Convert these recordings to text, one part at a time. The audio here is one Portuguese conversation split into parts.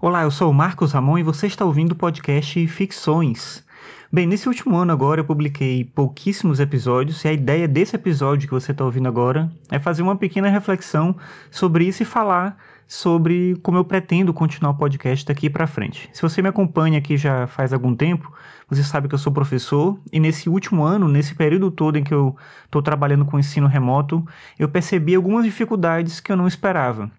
Olá, eu sou o Marcos Ramon e você está ouvindo o podcast Ficções. Bem, nesse último ano agora eu publiquei pouquíssimos episódios e a ideia desse episódio que você está ouvindo agora é fazer uma pequena reflexão sobre isso e falar sobre como eu pretendo continuar o podcast daqui para frente. Se você me acompanha aqui já faz algum tempo, você sabe que eu sou professor e nesse último ano, nesse período todo em que eu estou trabalhando com ensino remoto, eu percebi algumas dificuldades que eu não esperava.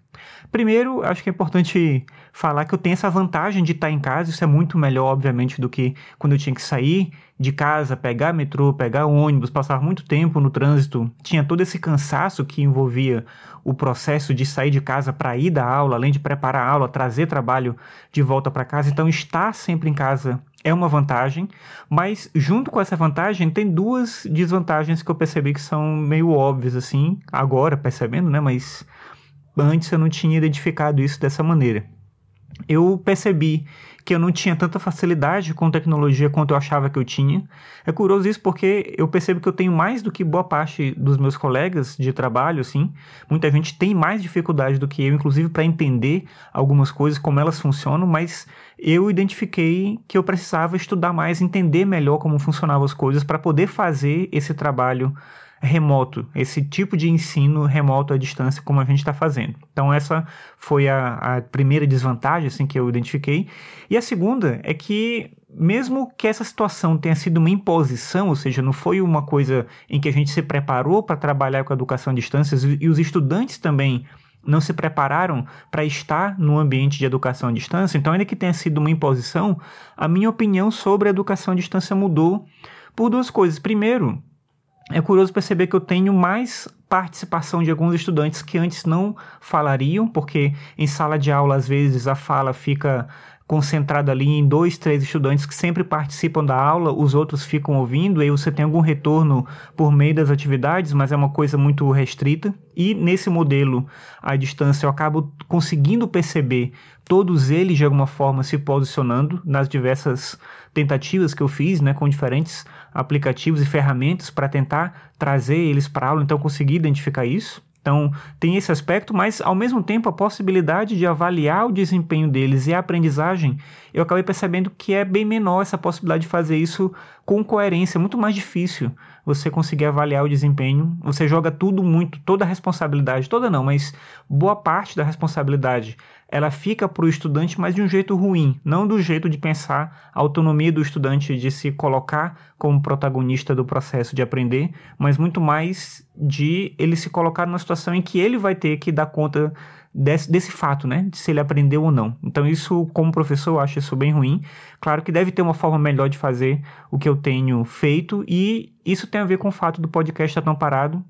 Primeiro, acho que é importante falar que eu tenho essa vantagem de estar em casa, isso é muito melhor, obviamente, do que quando eu tinha que sair de casa, pegar metrô, pegar ônibus, passar muito tempo no trânsito. Tinha todo esse cansaço que envolvia o processo de sair de casa para ir da aula, além de preparar a aula, trazer trabalho de volta para casa. Então, estar sempre em casa é uma vantagem, mas junto com essa vantagem tem duas desvantagens que eu percebi que são meio óbvias assim, agora percebendo, né, mas antes eu não tinha identificado isso dessa maneira. Eu percebi que eu não tinha tanta facilidade com tecnologia quanto eu achava que eu tinha. É curioso isso porque eu percebo que eu tenho mais do que boa parte dos meus colegas de trabalho, assim. Muita gente tem mais dificuldade do que eu, inclusive para entender algumas coisas, como elas funcionam, mas eu identifiquei que eu precisava estudar mais, entender melhor como funcionavam as coisas para poder fazer esse trabalho remoto, esse tipo de ensino remoto à distância como a gente está fazendo. Então essa foi a, a, primeira desvantagem assim que eu identifiquei. E a segunda é que mesmo que essa situação tenha sido uma imposição, ou seja, não foi uma coisa em que a gente se preparou para trabalhar com a educação à distância e os estudantes também não se prepararam para estar no ambiente de educação à distância, então ainda que tenha sido uma imposição, a minha opinião sobre a educação à distância mudou por duas coisas. Primeiro, é curioso perceber que eu tenho mais participação de alguns estudantes que antes não falariam, porque em sala de aula, às vezes, a fala fica concentrada ali em dois, três estudantes que sempre participam da aula, os outros ficam ouvindo, e você tem algum retorno por meio das atividades, mas é uma coisa muito restrita. E nesse modelo à distância eu acabo conseguindo perceber todos eles de alguma forma se posicionando nas diversas tentativas que eu fiz, né, com diferentes aplicativos e ferramentas para tentar trazer eles para a aula, então eu consegui identificar isso. Então, tem esse aspecto, mas ao mesmo tempo a possibilidade de avaliar o desempenho deles e a aprendizagem, eu acabei percebendo que é bem menor essa possibilidade de fazer isso com coerência, muito mais difícil você conseguir avaliar o desempenho. Você joga tudo muito, toda a responsabilidade, toda não, mas boa parte da responsabilidade ela fica para o estudante, mas de um jeito ruim, não do jeito de pensar a autonomia do estudante de se colocar como protagonista do processo de aprender, mas muito mais de ele se colocar numa situação em que ele vai ter que dar conta desse, desse fato, né? De se ele aprendeu ou não. Então, isso, como professor, eu acho isso bem ruim. Claro que deve ter uma forma melhor de fazer o que eu tenho feito, e isso tem a ver com o fato do podcast estar tão parado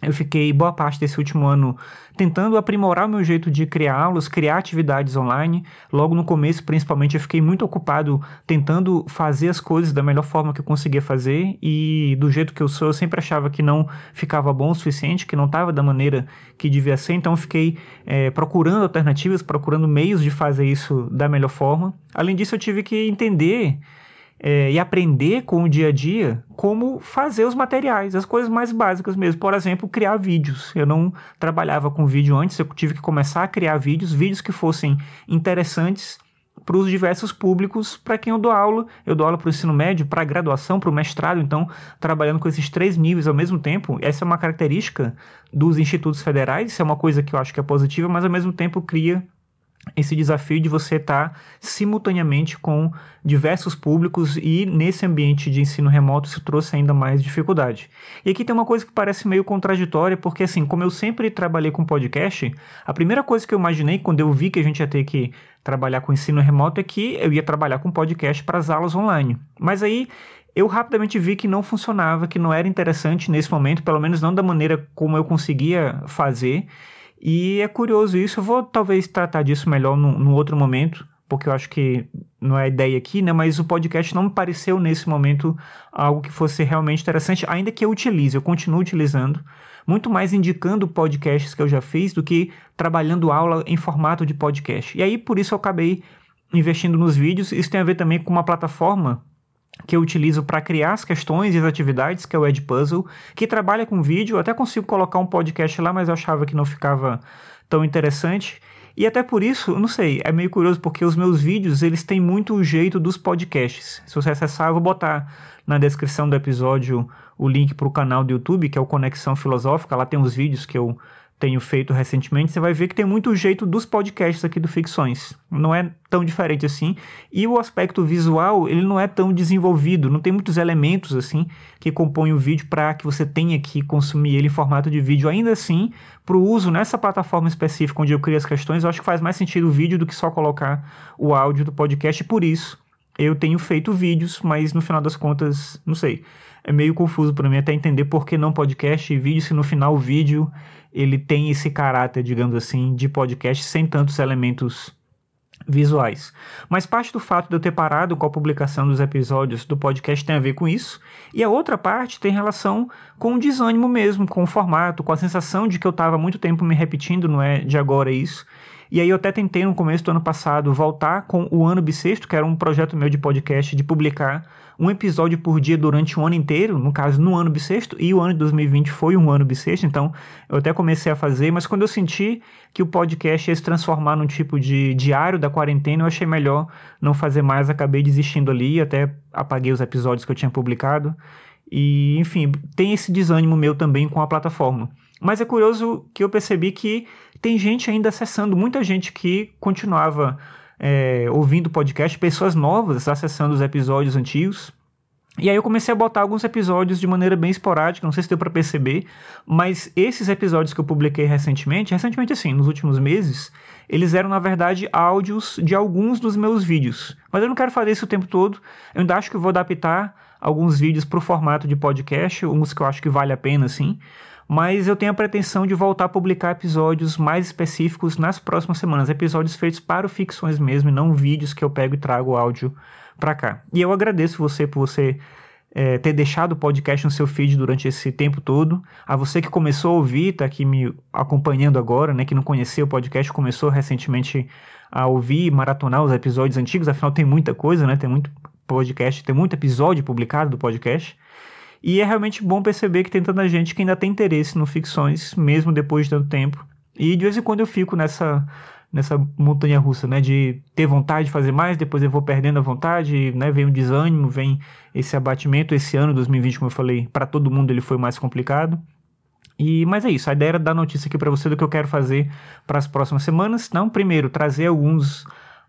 eu fiquei boa parte desse último ano tentando aprimorar o meu jeito de criar aulas, criar atividades online. Logo no começo, principalmente, eu fiquei muito ocupado tentando fazer as coisas da melhor forma que eu conseguia fazer e do jeito que eu sou, eu sempre achava que não ficava bom o suficiente, que não estava da maneira que devia ser. Então, eu fiquei é, procurando alternativas, procurando meios de fazer isso da melhor forma. Além disso, eu tive que entender é, e aprender com o dia a dia como fazer os materiais, as coisas mais básicas mesmo. Por exemplo, criar vídeos. Eu não trabalhava com vídeo antes, eu tive que começar a criar vídeos, vídeos que fossem interessantes para os diversos públicos para quem eu dou aula. Eu dou aula para o ensino médio, para a graduação, para o mestrado, então trabalhando com esses três níveis ao mesmo tempo. Essa é uma característica dos institutos federais, isso é uma coisa que eu acho que é positiva, mas ao mesmo tempo cria esse desafio de você estar tá simultaneamente com diversos públicos e nesse ambiente de ensino remoto isso trouxe ainda mais dificuldade. E aqui tem uma coisa que parece meio contraditória, porque assim, como eu sempre trabalhei com podcast, a primeira coisa que eu imaginei quando eu vi que a gente ia ter que trabalhar com ensino remoto é que eu ia trabalhar com podcast para as aulas online. Mas aí eu rapidamente vi que não funcionava, que não era interessante nesse momento, pelo menos não da maneira como eu conseguia fazer. E é curioso isso, eu vou talvez tratar disso melhor num, num outro momento, porque eu acho que não é a ideia aqui, né? Mas o podcast não me pareceu nesse momento algo que fosse realmente interessante, ainda que eu utilize, eu continuo utilizando, muito mais indicando podcasts que eu já fiz do que trabalhando aula em formato de podcast. E aí por isso eu acabei investindo nos vídeos. Isso tem a ver também com uma plataforma que eu utilizo para criar as questões e as atividades, que é o Edpuzzle, que trabalha com vídeo. Eu até consigo colocar um podcast lá, mas eu achava que não ficava tão interessante. E até por isso, não sei, é meio curioso porque os meus vídeos, eles têm muito o jeito dos podcasts. Se você acessar, eu vou botar na descrição do episódio o link para o canal do YouTube, que é o Conexão Filosófica. Lá tem os vídeos que eu tenho feito recentemente, você vai ver que tem muito jeito dos podcasts aqui do Ficções. Não é tão diferente assim. E o aspecto visual, ele não é tão desenvolvido, não tem muitos elementos assim que compõem o vídeo para que você tenha que consumir ele em formato de vídeo. Ainda assim, para o uso nessa plataforma específica onde eu crio as questões, eu acho que faz mais sentido o vídeo do que só colocar o áudio do podcast. E por isso, eu tenho feito vídeos, mas no final das contas, não sei. É meio confuso para mim até entender por que não podcast e vídeo, se no final o vídeo ele tem esse caráter, digamos assim, de podcast sem tantos elementos visuais. Mas parte do fato de eu ter parado com a publicação dos episódios do podcast tem a ver com isso, e a outra parte tem relação com o desânimo mesmo, com o formato, com a sensação de que eu estava muito tempo me repetindo, não é de agora isso. E aí eu até tentei no começo do ano passado voltar com o Ano Bissexto, que era um projeto meu de podcast de publicar um episódio por dia durante um ano inteiro, no caso no ano bissexto, e o ano de 2020 foi um ano bissexto, então eu até comecei a fazer, mas quando eu senti que o podcast ia se transformar num tipo de diário da quarentena, eu achei melhor não fazer mais, acabei desistindo ali, até apaguei os episódios que eu tinha publicado. E, enfim, tem esse desânimo meu também com a plataforma. Mas é curioso que eu percebi que tem gente ainda acessando, muita gente que continuava é, ouvindo podcast, pessoas novas acessando os episódios antigos. E aí eu comecei a botar alguns episódios de maneira bem esporádica, não sei se deu para perceber, mas esses episódios que eu publiquei recentemente, recentemente assim, nos últimos meses, eles eram na verdade áudios de alguns dos meus vídeos. Mas eu não quero fazer isso o tempo todo. Eu ainda acho que vou adaptar alguns vídeos para o formato de podcast, uns que eu acho que vale a pena assim mas eu tenho a pretensão de voltar a publicar episódios mais específicos nas próximas semanas, episódios feitos para o ficções mesmo, e não vídeos que eu pego e trago áudio para cá. E eu agradeço você por você é, ter deixado o podcast no seu feed durante esse tempo todo. A você que começou a ouvir, está aqui me acompanhando agora, né, que não conhecia o podcast, começou recentemente a ouvir e maratonar os episódios antigos, afinal tem muita coisa, né, tem muito podcast, tem muito episódio publicado do podcast. E é realmente bom perceber que tem tanta gente que ainda tem interesse no ficções, mesmo depois de tanto tempo. E de vez em quando eu fico nessa nessa montanha russa, né, de ter vontade de fazer mais, depois eu vou perdendo a vontade, né, vem o desânimo, vem esse abatimento. Esse ano 2020, como eu falei, para todo mundo ele foi mais complicado. E mas é isso, a ideia era dar notícia aqui para você do que eu quero fazer para as próximas semanas. Não, primeiro trazer alguns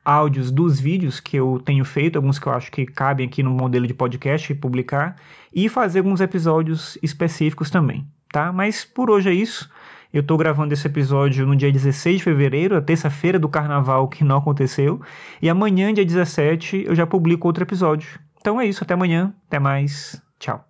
áudios dos vídeos que eu tenho feito, alguns que eu acho que cabem aqui no modelo de podcast e publicar, e fazer alguns episódios específicos também, tá? Mas por hoje é isso. Eu estou gravando esse episódio no dia 16 de fevereiro, a terça-feira do carnaval que não aconteceu, e amanhã, dia 17, eu já publico outro episódio. Então é isso, até amanhã, até mais, tchau.